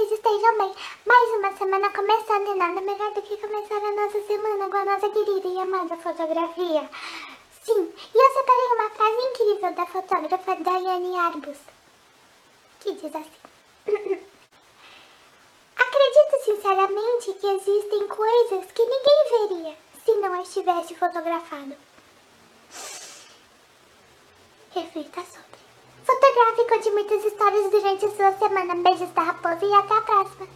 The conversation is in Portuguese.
estejam bem. Mais uma semana começando e nada melhor do que começar a nossa semana com a nossa querida e amada fotografia. Sim, e eu separei uma frase incrível da fotógrafa Diane Arbus, que diz assim. Acredito sinceramente que existem coisas que ninguém veria se não estivesse fotografado. Reflita sobre. Fotografe e conte muitas histórias durante a sua semana. Beijos da Raposa e até a próxima.